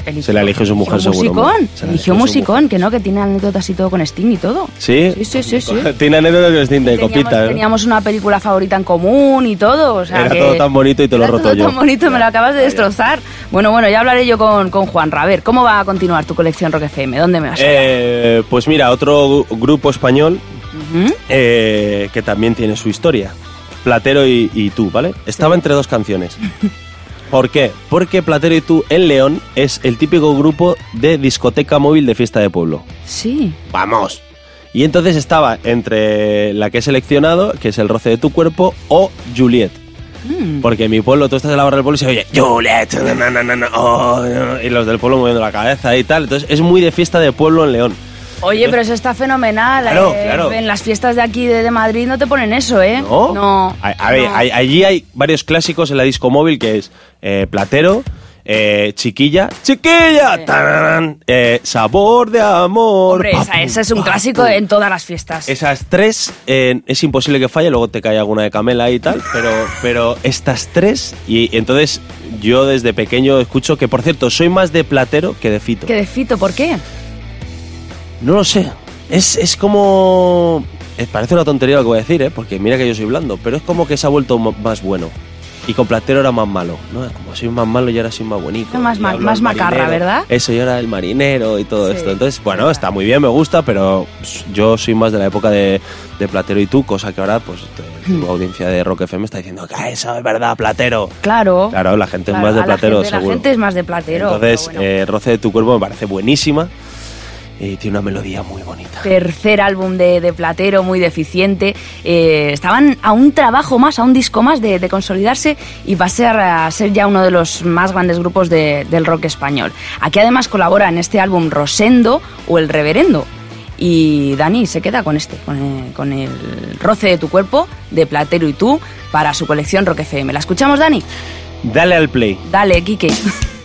Speaker 3: Eligió-
Speaker 4: Se la eligió su mujer,
Speaker 3: eligió
Speaker 4: seguro,
Speaker 3: musicón.
Speaker 4: Se
Speaker 3: eligió musicón, que no, que tiene anécdotas y todo con Sting y todo.
Speaker 4: ¿Sí?
Speaker 3: Sí, sí, sí, sí.
Speaker 4: Tiene anécdotas de Sting de
Speaker 3: Teníamos,
Speaker 4: copita, ¿eh?
Speaker 3: teníamos una película favorita en común y todo. O sea
Speaker 4: Era
Speaker 3: que-
Speaker 4: todo tan bonito y te lo he roto
Speaker 3: todo
Speaker 4: yo.
Speaker 3: tan bonito, me lo acabas de destrozar. Bueno, bueno, ya hablaré yo con, con Juan A ver, ¿cómo va a continuar tu colección Rock FM? ¿Dónde me vas a
Speaker 4: Eh, pues mira, otro gru- grupo español
Speaker 3: Ujú.
Speaker 4: eh, que también tiene su historia. Platero y, y tú, ¿vale? Estaba entre dos canciones. ¿Por qué? Porque Platero y tú en León es el típico grupo de discoteca móvil de fiesta de pueblo.
Speaker 3: Sí.
Speaker 4: ¡Vamos! Y entonces estaba entre la que he seleccionado, que es El roce de tu cuerpo, o Juliet.
Speaker 3: Mm.
Speaker 4: Porque en mi pueblo, tú estás en la barra del pueblo y se oye Juliet, na, oh, no", y los del pueblo moviendo la cabeza y tal. Entonces es muy de fiesta de pueblo en León.
Speaker 3: Oye, pero eso está fenomenal.
Speaker 4: Claro,
Speaker 3: eh,
Speaker 4: claro.
Speaker 3: En las fiestas de aquí de, de Madrid no te ponen eso, ¿eh?
Speaker 4: ¿No?
Speaker 3: No.
Speaker 4: A, a ver, hay- allí hay varios clásicos en la disco móvil que es eh, Platero, eh, Chiquilla, Chiquilla, eh, Sabor de Amor.
Speaker 3: Hombre, esa,
Speaker 4: pum,
Speaker 3: es un clásico
Speaker 4: pum.
Speaker 3: en todas las fiestas.
Speaker 4: Esas tres eh, es imposible que falle, luego te cae alguna de Camela y tal, pero, pero estas tres, y entonces yo desde pequeño escucho que, por cierto, soy más de Platero que de Fito.
Speaker 3: ¿Qué de Fito? ¿Por qué?
Speaker 4: No lo sé. Es, es como. eh, parece una tontería lo que voy a decir, ¿eh? Porque mira que yo soy blando, pero es como que se ha vuelto más bueno. Y con Platero era más malo, ¿no? Como soy más malo y ahora soy más bonito.
Speaker 3: Más ma- más macarra. ¿verdad?
Speaker 4: Eso, y ahora el marinero y todo
Speaker 3: Sí.
Speaker 4: esto. Entonces, bueno, está muy bien, me gusta, pero yo soy más de la época de, de Platero y tú, cosa que ahora, pues, tu audiencia de Rock FM está diciendo que eso es verdad, Platero.
Speaker 3: Claro.
Speaker 4: Claro, la gente
Speaker 3: Claro,
Speaker 4: es más de
Speaker 3: a la
Speaker 4: Platero,
Speaker 3: gente-
Speaker 4: seguro.
Speaker 3: La gente es más de platero.
Speaker 4: Entonces,
Speaker 3: bueno.
Speaker 4: eh, Roce de tu cuerpo me parece buenísima y tiene una melodía muy bonita.
Speaker 3: Tercer álbum de, de Platero, muy deficiente. Eh, estaban a un trabajo más, a un disco más de, de consolidarse y pasar a ser ya uno de los más grandes grupos de- del rock español. Aquí además colabora en este álbum Rosendo o El Reverendo. Y Dani se queda con este, con el, con el roce de tu cuerpo, de Platero y tú, para su colección Rock FM. ¿La escuchamos, Dani?
Speaker 4: Dale al play.
Speaker 3: Dale, Quique.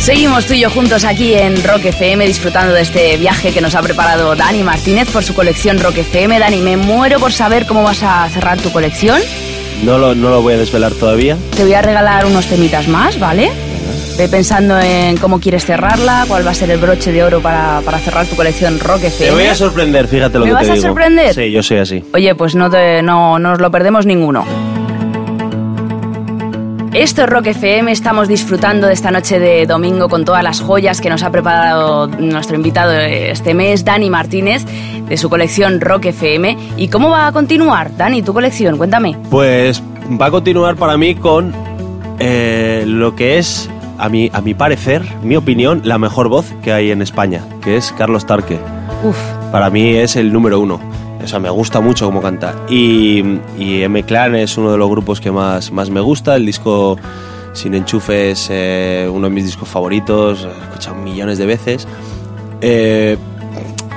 Speaker 3: Seguimos tú y yo juntos aquí en Rock FM disfrutando de este viaje que nos ha preparado Dani Martínez por su colección Rock FM. Dani, me muero por saber cómo vas a cerrar tu colección.
Speaker 4: No lo, no lo voy a desvelar todavía.
Speaker 3: Te voy a regalar unos temitas más, ¿vale? Ve pensando en cómo quieres cerrarla, cuál va a ser el broche de oro para, para cerrar tu colección Rock FM.
Speaker 4: Te voy a sorprender, fíjate lo
Speaker 3: ¿Me
Speaker 4: que te
Speaker 3: vas a
Speaker 4: digo.
Speaker 3: sorprender?
Speaker 4: Sí, yo soy así.
Speaker 3: Oye, pues no, te, no nos lo perdemos ninguno. Esto es Rock FM, estamos disfrutando de esta noche de domingo con todas las joyas que nos ha preparado nuestro invitado este mes, Dani Martínez, de su colección Rock FM. ¿Y cómo va a continuar, Dani, tu colección? Cuéntame.
Speaker 4: Pues va a continuar para mí con eh, lo que es, a mi, a mi parecer, mi opinión, la mejor voz que hay en España, que es Carlos Tarque.
Speaker 3: Uf,
Speaker 4: Para mí es el número uno. O sea, me gusta mucho cómo canta. Y, y M-Clan es uno de los grupos que más, más me gusta. El disco Sin Enchufe es eh, uno de mis discos favoritos. He escuchado millones de veces. Eh,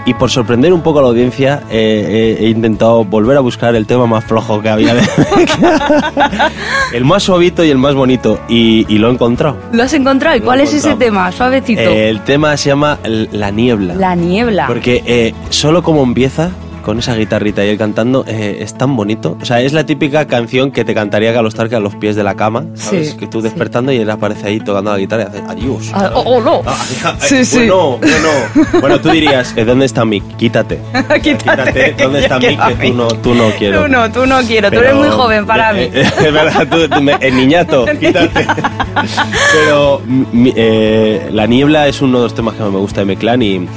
Speaker 4: y por sorprender un poco a la audiencia, eh, he, he intentado volver a buscar el tema más flojo que había. de- el más suavito y el más bonito. Y, y lo he encontrado.
Speaker 3: ¿lo has encontrado? ¿Y cuál es ese tema? Suavecito.
Speaker 4: Eh, el tema se llama La Niebla.
Speaker 3: La niebla.
Speaker 4: Porque eh, solo como empieza, con esa guitarrita y él cantando, eh, es tan bonito. O sea, es la típica canción que te cantaría Carlos Tarque a los pies de la cama, ¿sabes?
Speaker 3: Sí,
Speaker 4: que tú
Speaker 3: sí.
Speaker 4: despertando y él aparece ahí tocando la guitarra y hace adiós.
Speaker 3: Ah, oh, oh, no.
Speaker 4: Ah, eh,
Speaker 3: Sí, sí.
Speaker 4: Bueno, bueno. Bueno, tú dirías, eh, ¿dónde está Mick? Quítate.
Speaker 3: Quítate, que
Speaker 4: ¿Dónde está Mick? Que tú no, tú no quiero.
Speaker 3: Tú no, tú no quiero, tú eres
Speaker 4: Pero-
Speaker 3: muy joven para mí.
Speaker 4: eh, eh, Es verdad, tú, tú me- el niñato, quítate. Pero mi- eh, La Niebla es uno de los temas que más me gusta de M-Clan y,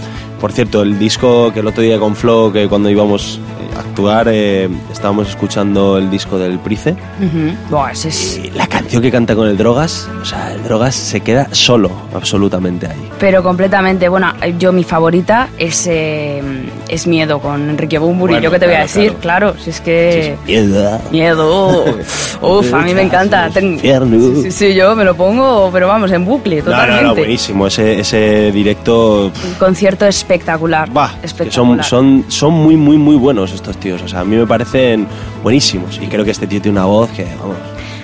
Speaker 4: por cierto, el disco que el otro día con Flo, que cuando íbamos a actuar, eh, estábamos escuchando el disco del Price.
Speaker 3: Ujú. Buah, ese es-
Speaker 4: Y la canción que canta con el Drogas, o sea, el Drogas se queda solo, absolutamente ahí.
Speaker 3: Pero completamente, bueno, yo mi favorita es, eh, es Miedo con Enrique Bumburi.
Speaker 4: Bueno,
Speaker 3: yo qué te voy a
Speaker 4: claro,
Speaker 3: decir,
Speaker 4: claro.
Speaker 3: claro, si es que...
Speaker 4: Miedo.
Speaker 3: Miedo. Uf, a mí me encanta. Ten-. Sí, sí, sí, yo me lo pongo, pero vamos, en bucle,
Speaker 4: No, no,
Speaker 3: totalmente.
Speaker 4: no, buenísimo. Ese, ese directo
Speaker 3: Un concierto espectacular.
Speaker 4: Bah, que
Speaker 3: espectacular.
Speaker 4: son, son, son muy, muy, muy buenos estos tíos. O sea, a mí me parecen buenísimos. Y creo que este tío tiene una voz que, vamos.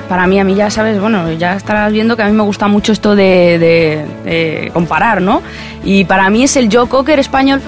Speaker 3: Para mí, a mí ya sabes, bueno, ya estarás viendo que a mí me gusta mucho esto de, de- de comparar, ¿no? Y para mí es el Joe Cocker español.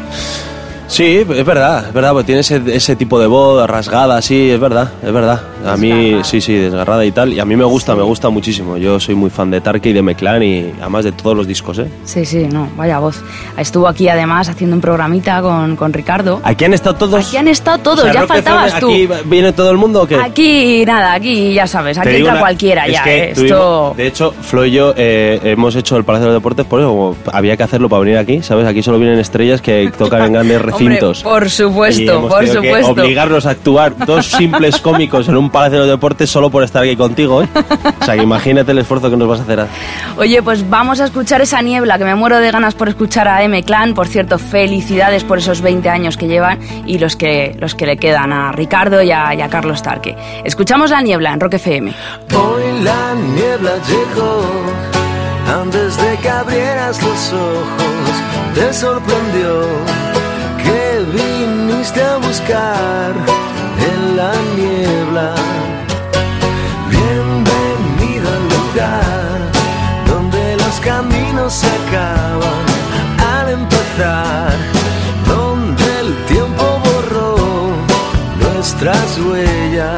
Speaker 4: Sí, es verdad, es verdad, porque tiene ese, ese tipo de voz rasgada, sí, es verdad, es verdad. A mí,
Speaker 3: Desgarrada.
Speaker 4: sí, sí, desgarrada y tal. Y a mí me gusta, me gusta muchísimo. Yo soy muy fan de Tarque y de Meclan y además de todos los discos, ¿eh?
Speaker 3: Sí, sí, no, vaya voz. Estuvo aquí además haciendo un programita con, con Ricardo.
Speaker 4: ¿Aquí han estado todos?
Speaker 3: Aquí han estado todos,
Speaker 4: O sea,
Speaker 3: ya
Speaker 4: Rock
Speaker 3: faltabas
Speaker 4: FM,
Speaker 3: tú.
Speaker 4: ¿Aquí viene todo el mundo o qué?
Speaker 3: Aquí nada, aquí ya sabes, aquí entra
Speaker 4: una-
Speaker 3: cualquiera
Speaker 4: es
Speaker 3: ya.
Speaker 4: que
Speaker 3: eh,
Speaker 4: tuvimos-
Speaker 3: Esto.
Speaker 4: de hecho, Flo y yo eh, hemos hecho el Palacio de los Deportes por eso, había que hacerlo para venir aquí, ¿sabes? Aquí solo vienen estrellas que tocan en grandes
Speaker 3: Hombre, por
Speaker 4: Y
Speaker 3: supuesto,
Speaker 4: hemos
Speaker 3: por
Speaker 4: tenido que
Speaker 3: supuesto.
Speaker 4: obligarnos a actuar dos simples cómicos en un Palacio de los Deportes solo por estar aquí contigo, ¿eh? O sea, que imagínate el esfuerzo que nos vas a hacer.
Speaker 3: Oye, pues vamos a escuchar esa niebla, que me muero de ganas por escuchar a M Clan. Por cierto, felicidades por esos 20 años que llevan y los que, los que le quedan a Ricardo y a, y a Carlos Tarque. Escuchamos la niebla en Rock FM.
Speaker 6: Hoy la niebla llegó antes de que abrieras los ojos. Te sorprendió viniste a buscar en la niebla. Bienvenido al lugar donde los caminos se acaban al empezar, donde el tiempo borró nuestras huellas.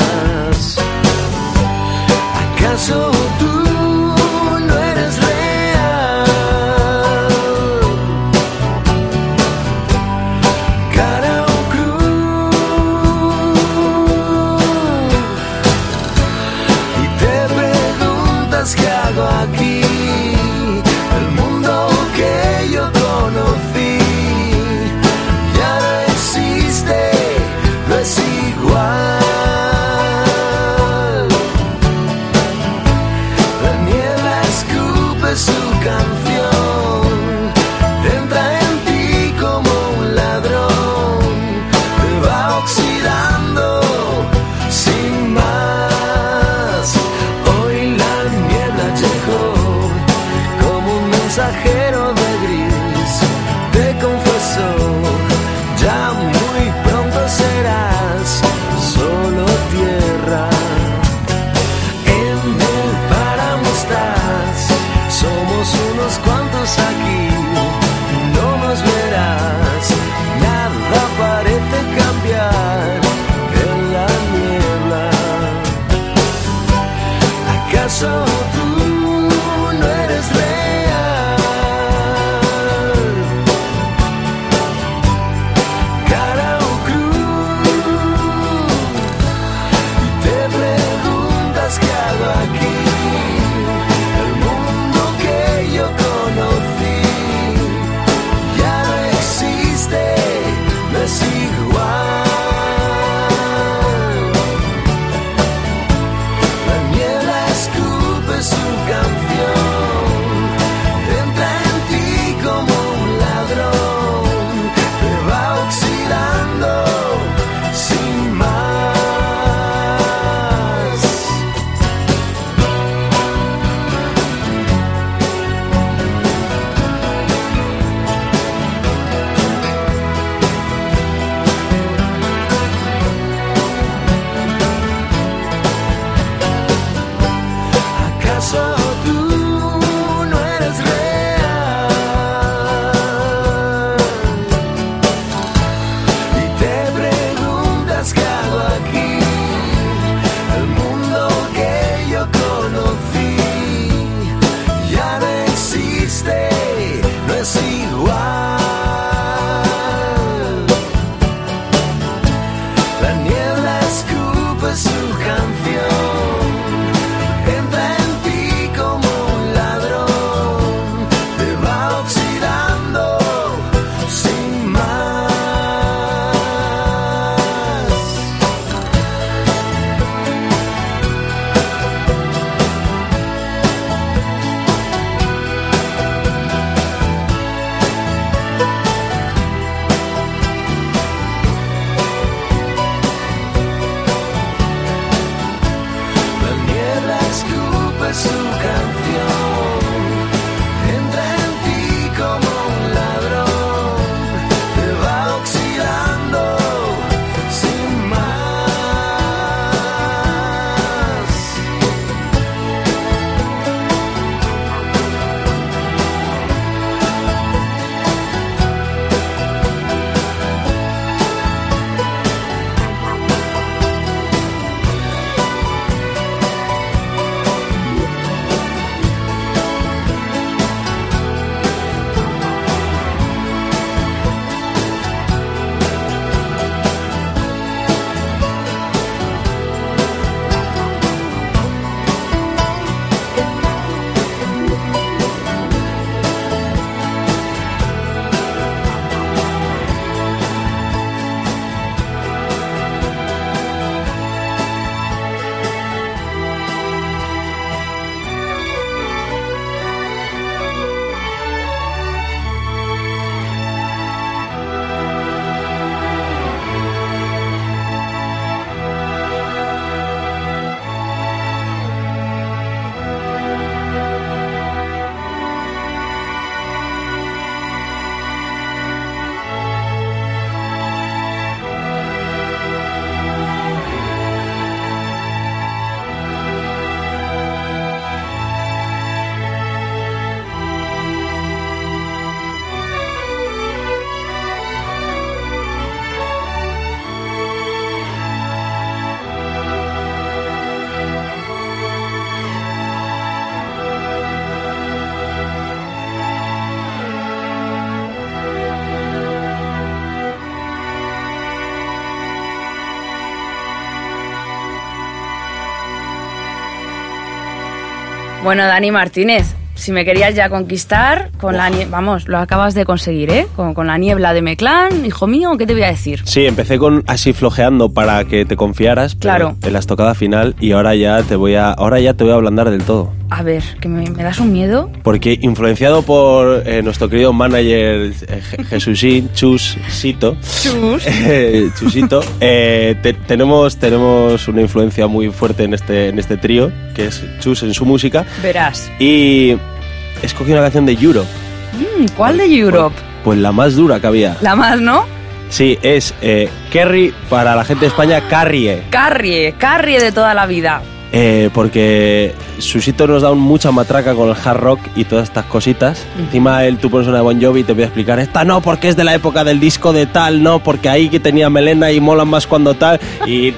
Speaker 3: Bueno, Dani Martínez, si me querías ya conquistar, con la vamos, lo acabas de conseguir, ¿eh? Con, con la niebla de Meclán, hijo mío, ¿qué te voy a decir?
Speaker 4: Sí, empecé con así flojeando para que te confiaras, pero
Speaker 3: Claro.
Speaker 4: en la estocada final y ahora ya te voy a ahora ya te voy a ablandar del todo.
Speaker 3: A ver, que me, me das un miedo.
Speaker 4: Porque influenciado por eh, nuestro querido manager eh, Jesusín, Chusito,
Speaker 3: Chus.
Speaker 4: eh, Chusito, eh, te- tenemos, tenemos una influencia muy fuerte en este, en este trío, que es Chus en su música,
Speaker 3: Verás.
Speaker 4: y escogí una canción de Europe,
Speaker 3: Mm, ¿Cuál de Europe?
Speaker 4: pues la más dura que había.
Speaker 3: La más, ¿no?
Speaker 4: Sí, es eh, Kerry para la gente de España, Carrie.
Speaker 3: Carrie, Carrie de toda la vida.
Speaker 4: Eh, porque Susito nos da un mucha matraca con el hard rock y todas estas cositas. Encima él, tú pones una de Bon Jovi y te voy a explicar, esta no, porque es de la época del disco de tal, no, porque ahí que tenía melena y molan más cuando tal. Y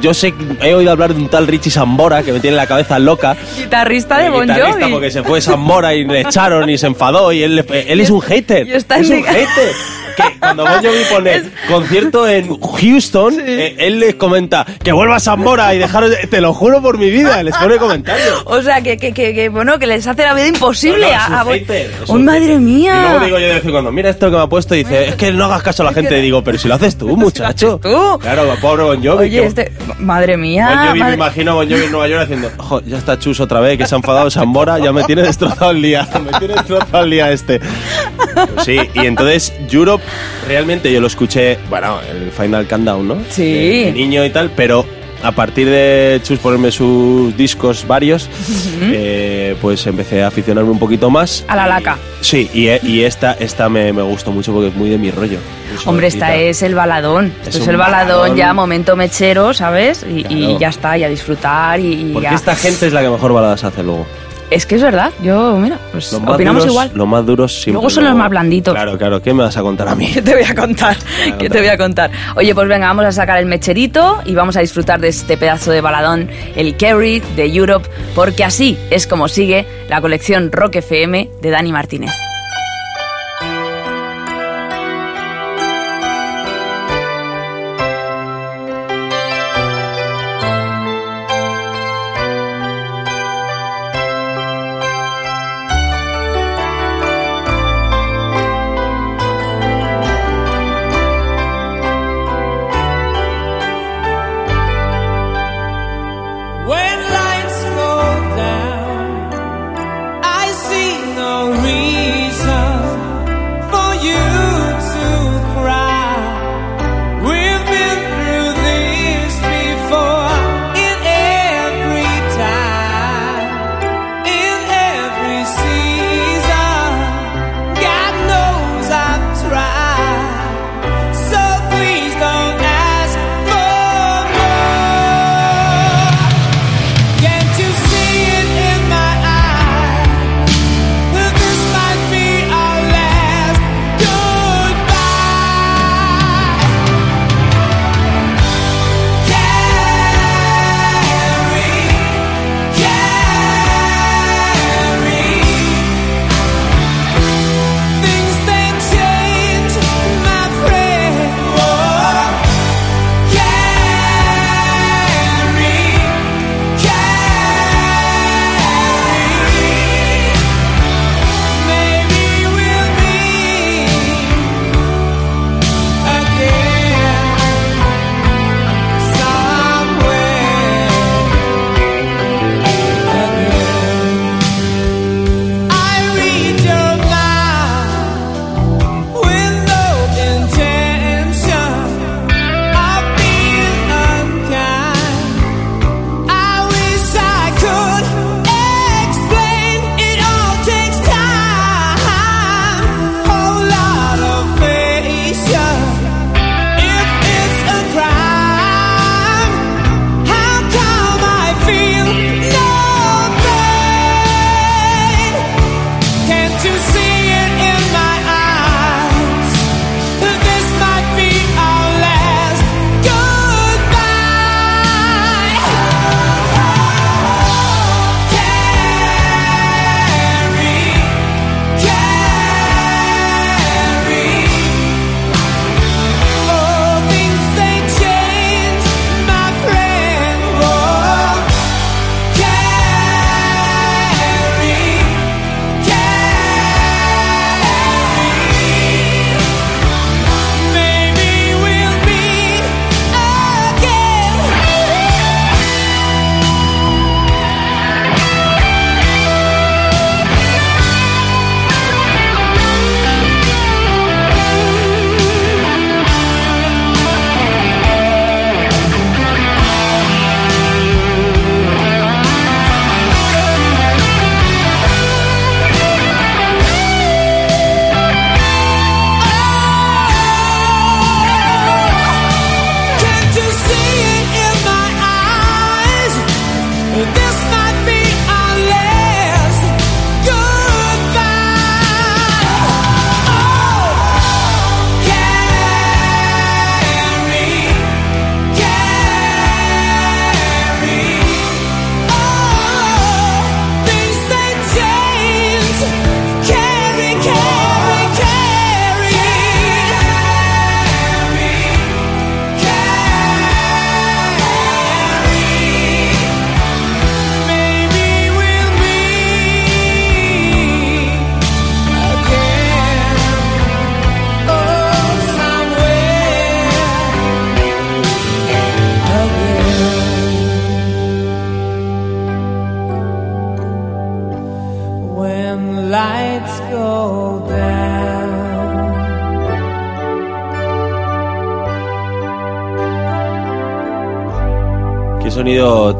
Speaker 4: yo sé, he oído hablar de un tal Richie Sambora que me tiene la cabeza loca.
Speaker 3: Guitarrista de
Speaker 4: El
Speaker 3: Bon
Speaker 4: guitarrista,
Speaker 3: Jovi.
Speaker 4: porque se fue Sambora y le echaron y se enfadó y él, él es un hater.
Speaker 3: y está
Speaker 4: es un
Speaker 3: indignado.
Speaker 4: hater. Que cuando Bon Jovi pone concierto en Houston, eh, él les comenta que vuelva a Sambora y dejaros, de- te lo juro por mi vida, les pone comentarios.
Speaker 3: O sea, que, que, que, que, bueno, que les hace la vida imposible
Speaker 4: No, no,
Speaker 3: a,
Speaker 4: hater,
Speaker 3: ¡Oh, madre mía!
Speaker 4: Y luego digo yo de vez en cuando, mira esto que me ha puesto y dice, es que no hagas caso a la gente. Y digo, pero si lo haces tú, muchacho.
Speaker 3: tú.
Speaker 4: Claro, pobre Bon Jovi.
Speaker 3: Oye,
Speaker 4: que-
Speaker 3: este... Madre mía.
Speaker 4: Bon Jovi, me imagino a Bon Jovi en Nueva York haciendo, "Jo, ya está Chus otra vez, que se ha enfadado Sambora, ya me tiene destrozado el día, me tiene destrozado el día este. Pues sí, y entonces Europe, realmente yo lo escuché, bueno, el Final Countdown, ¿no?
Speaker 3: Sí.
Speaker 4: De- de niño y tal, pero a partir de Chus ponerme sus discos varios, eh, pues empecé a aficionarme un poquito más.
Speaker 3: A la laca.
Speaker 4: Sí, y, y esta, esta me, me gustó mucho porque es muy de mi rollo.
Speaker 3: Hombre, esta es el baladón.
Speaker 4: Es
Speaker 3: Esto es el baladón,
Speaker 4: baladón.
Speaker 3: ya, momento mechero, ¿sabes? Y, y ya está, y a disfrutar y, y
Speaker 4: Porque
Speaker 3: ya.
Speaker 4: esta gente es la que mejor baladas hace luego.
Speaker 3: Es que es verdad. Yo, mira, pues
Speaker 4: Los
Speaker 3: opinamos
Speaker 4: duros-
Speaker 3: igual.
Speaker 4: Los más duros siempre.
Speaker 3: Luego son los más blanditos.
Speaker 4: Claro, claro. ¿Qué me vas a contar a mí?
Speaker 3: ¿Qué te voy a contar? ¿Qué te voy a contar? Oye, pues venga, vamos a sacar el mecherito y vamos a disfrutar de este pedazo de baladón, el Kerry de Europe, porque así es como sigue la colección Rock FM de Dani Martínez.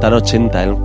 Speaker 4: Sonido tan 80, ¿eh?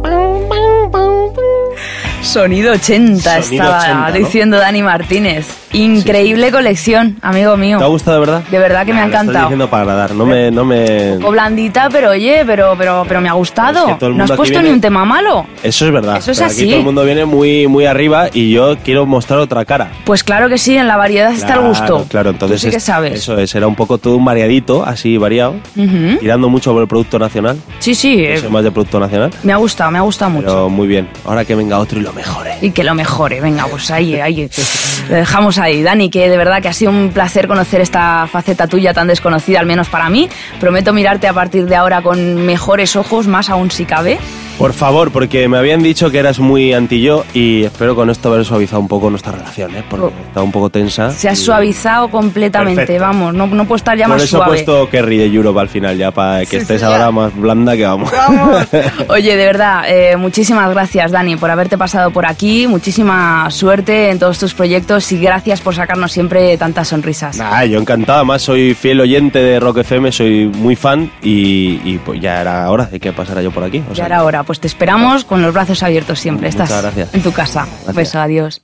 Speaker 3: Sonido 80
Speaker 4: Sonido
Speaker 3: estaba
Speaker 4: 80, ¿no?
Speaker 3: diciendo Dani Martínez. Increíble colección, amigo mío.
Speaker 4: ¿Te ha gustado de verdad?
Speaker 3: De verdad que me ha encantado.
Speaker 4: Diciendo para agradar, no me... No me...
Speaker 3: O blandita, pero oye, pero, pero, pero me ha gustado.
Speaker 4: Es que
Speaker 3: no has puesto
Speaker 4: viene-
Speaker 3: ni un tema malo.
Speaker 4: Eso es verdad.
Speaker 3: Eso es
Speaker 4: pero
Speaker 3: así.
Speaker 4: Aquí todo el mundo viene muy, muy arriba y yo quiero mostrar otra cara.
Speaker 3: Pues claro que sí, en la variedad está el gusto.
Speaker 4: Claro, entonces
Speaker 3: Tú sí que
Speaker 4: es-
Speaker 3: sabes.
Speaker 4: eso es, era un poco todo un variadito, así variado,
Speaker 3: Ujú.
Speaker 4: tirando mucho por el producto nacional.
Speaker 3: Sí, sí,
Speaker 4: Yo
Speaker 3: eh,
Speaker 4: más de producto nacional,
Speaker 3: me ha gustado, me ha gustado mucho.
Speaker 4: pero muy bien. Ahora que venga otro y lo mejore.
Speaker 3: Y que lo mejore, venga, pues ahí, ahí. Lo dejamos ahí. Dani, que de verdad que ha sido un placer conocer esta faceta tuya tan desconocida, al menos para mí. Prometo mirarte a partir de ahora con mejores ojos, más aún si cabe.
Speaker 4: Por favor, porque me habían dicho que eras muy anti yo y espero con esto haber suavizado un poco nuestra relación, ¿eh? porque
Speaker 3: Oh.
Speaker 4: está un poco tensa.
Speaker 3: Se ha suavizado completamente,
Speaker 4: Perfecto.
Speaker 3: vamos, no, no puedo estar ya
Speaker 4: Por
Speaker 3: más
Speaker 4: eso
Speaker 3: suave.
Speaker 4: he puesto Kerry de Europe al final, ya para que
Speaker 3: Sí,
Speaker 4: estés
Speaker 3: sí,
Speaker 4: ahora
Speaker 3: ya.
Speaker 4: más blanda que vamos.
Speaker 3: Oye, de verdad, eh, muchísimas gracias, Dani, por haberte pasado por aquí. Muchísima suerte en todos tus proyectos y gracias por sacarnos siempre tantas sonrisas.
Speaker 4: Nah, yo encantado, además soy fiel oyente de Rock FM, soy muy fan y, y, pues ya era hora de que pasara yo por aquí. o
Speaker 3: Ya era hora, pues te esperamos con los brazos abiertos siempre.
Speaker 4: Muchas
Speaker 3: Estás
Speaker 4: gracias.
Speaker 3: en tu casa.
Speaker 4: Gracias.
Speaker 3: Beso, adiós.